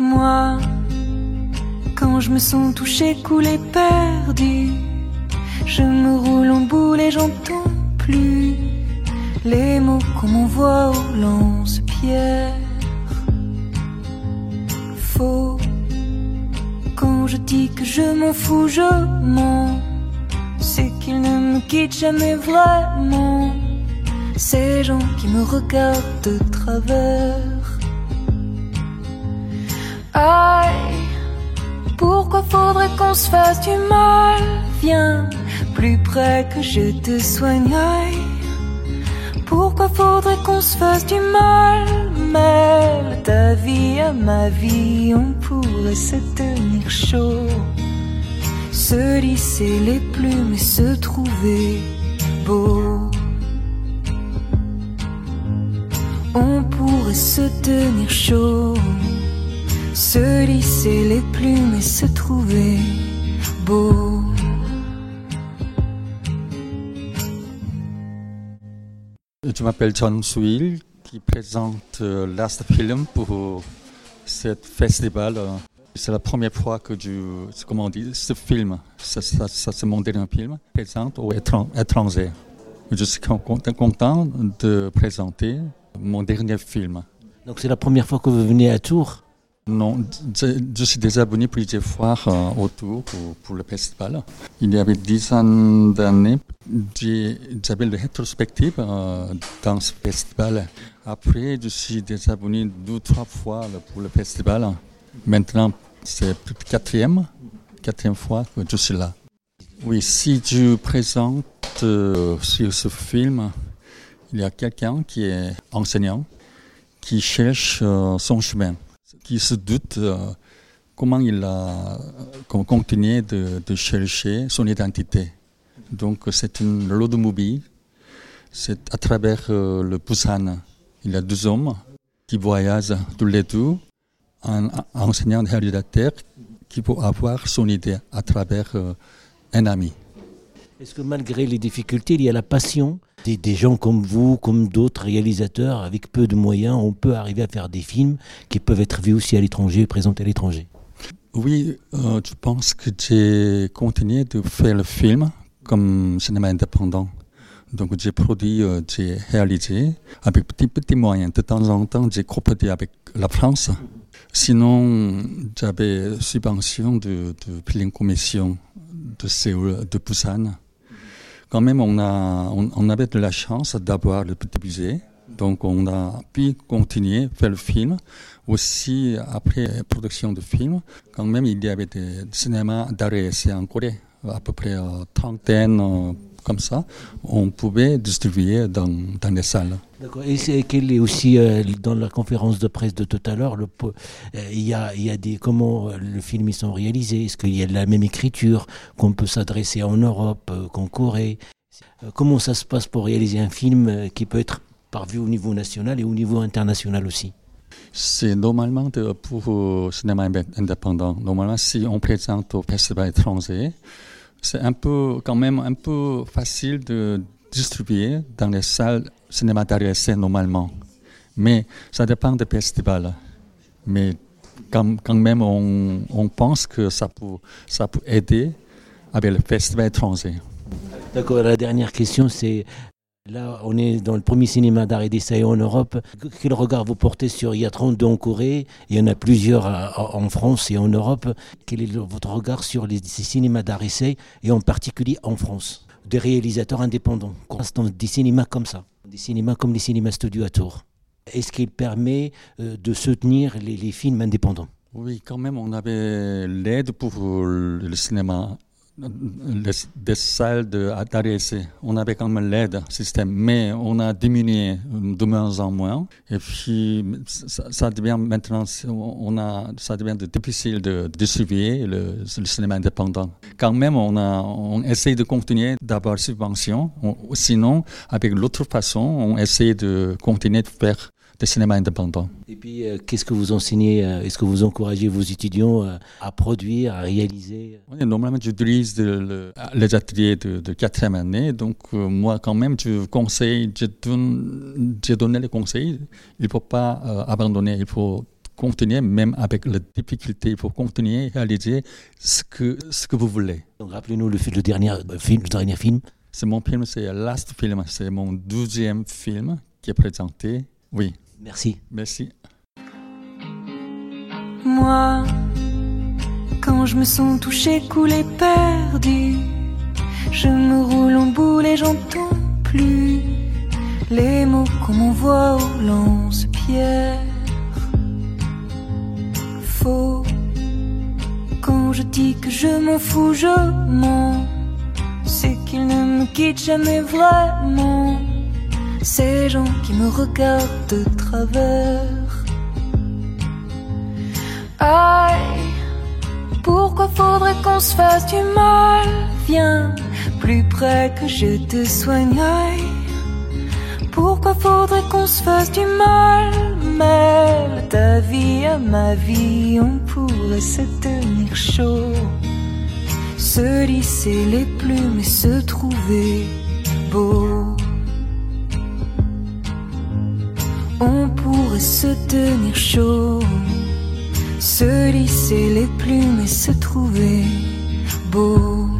Moi, quand je me sens touché, coulé, perdu, je me roule en boule et j'entends plus les mots qu'on m'envoie au lance-pierre. Faux, quand je dis que je m'en fous, je mens. C'est qu'ils ne me quittent jamais vraiment. Ces gens qui me regardent de travers. Aïe, pourquoi faudrait qu'on se fasse du mal? Viens plus près que je te soigne. Aïe, pourquoi faudrait qu'on se fasse du mal? Mêle ta vie à ma vie, on pourrait se tenir chaud. Se lisser les plumes et se trouver beau. On pourrait se tenir chaud. Se lisser les plumes et se trouver beau. Je m'appelle John Souil, qui présente euh, Last Film pour ce festival. C'est la première fois que je, comment on dit, ce film, ça, ça, ça c'est mon dernier film, présente aux étran- étrangers. Je suis con- content content de présenter mon dernier film. Donc c'est la première fois que vous venez à Tours? Non, je, suis déjà venu plusieurs fois euh, autour pour, le festival. Il y avait dix ans d'années, j'avais le rétrospective euh, dans ce festival. Après, je suis déjà venu deux, trois fois pour le festival. Maintenant, c'est quatrième, quatrième fois que je suis là. Oui, si je présente euh, sur ce film, il y a quelqu'un qui est enseignant, qui cherche son chemin qui se doute euh, comment il a con- continué de, chercher son identité. Donc c'est une road movie. C'est à travers euh, le Busan. Il y a deux hommes qui voyagent tous les deux, un un enseignant réalisateur qui peut avoir son idée à travers euh, un ami. Est-ce que malgré les difficultés, il y a la passion des, gens comme vous, comme d'autres réalisateurs, avec peu de moyens, on peut arriver à faire des films qui peuvent être vus aussi à l'étranger, présentés à l'étranger Oui, euh, je pense que j'ai continué de faire le film comme cinéma indépendant. Donc j'ai produit, euh, j'ai réalisé avec petits petits moyens. De temps en temps, j'ai coproduit avec la France. Sinon, j'avais subvention de, de Commission de Séoul, de Busan. Quand même, on, avait de la chance d'avoir le petit budget. Donc on a pu continuer à faire le film. Aussi, après la production de film, quand même, il y avait des cinémas d'arrêt essai en Corée, à peu près euh, trentaine, euh, comme ça. On pouvait distribuer dans, dans les salles. D'accord. Et c'est quel est aussi euh, dans la conférence de presse de tout à l'heure, euh, il y a, y a des comment euh, le film ils sont réalisés? Est-ce qu'il y a la même écriture qu'on peut s'adresser en Europe euh, qu'en Corée? Comment ça se passe pour réaliser un film qui peut être par vu au niveau national et au niveau international aussi? C'est normalement pour le cinéma indé- indépendant. Normalement, si on présente au festival étranger, c'est un peu, quand même, un peu facile de distribuer dans les salles cinéma d'arrêt essai normalement. Mais ça dépend des festivals. Mais quand, quand même, on, on pense que ça peut, ça peut aider avec le festival étranger. D'accord. La dernière question, c'est là, on est dans le premier cinéma d'art et d'essai en Europe. Quel regard vous portez sur Il y a 32 en Corée, il y en a plusieurs à- en France et en Europe. Quel est votre regard sur les, cinémas d'art et essai et en particulier en France? Des réalisateurs indépendants, qu'on dans des cinémas comme ça, des cinémas comme les cinémas studios à Tours. Est-ce qu'il permet euh, de soutenir les, les films indépendants? Oui, quand même, on avait l'aide pour le cinéma, les, des salles de d'arrêt essai. On avait quand même l'aide système, mais on a diminué de moins en moins. Et puis, ça, devient maintenant, on a, ça devient difficile de distribuer le, le cinéma indépendant. Quand même, on a, on essaie de continuer d'avoir subvention. On- sinon, avec l'autre façon, on essaie de continuer de faire des cinémas indépendants. Et puis, euh, qu'est-ce que vous enseignez euh, Est-ce que vous encouragez vos étudiants euh, à produire, à réaliser? Oui, normalement, j'utilise de- le- les ateliers de, de quatrième année. Donc, euh, moi, quand même, je conseille, je donne, j'ai donné les conseils. Il ne faut pas abandonner, il faut continuer, même avec la difficulté, il faut continuer à réaliser ce que, ce que vous voulez. Donc rappelez-nous le, le, dernier film, le dernier film. C'est mon film, c'est Last Film, c'est mon douzième film qui est présenté. Oui. Merci. Merci. Moi, quand je me sens touché, coulé, perdu, je me roule en boule et j'entends plus les mots qu'on m'envoie au lance-pierre. Faux, quand je dis que je m'en fous, je mens. C'est qu'il ne me quitte jamais vraiment. Ces gens qui me regardent de travers. Aïe, pourquoi faudrait qu'on se fasse du mal? Viens plus près que je te soigne. Pourquoi faudrait qu'on se fasse du mal? Mêle ta vie à ma vie, on pourrait se tenir chaud. Se lisser les plumes et se trouver beau. On pourrait se tenir chaud. Se lisser les plumes et se trouver beau.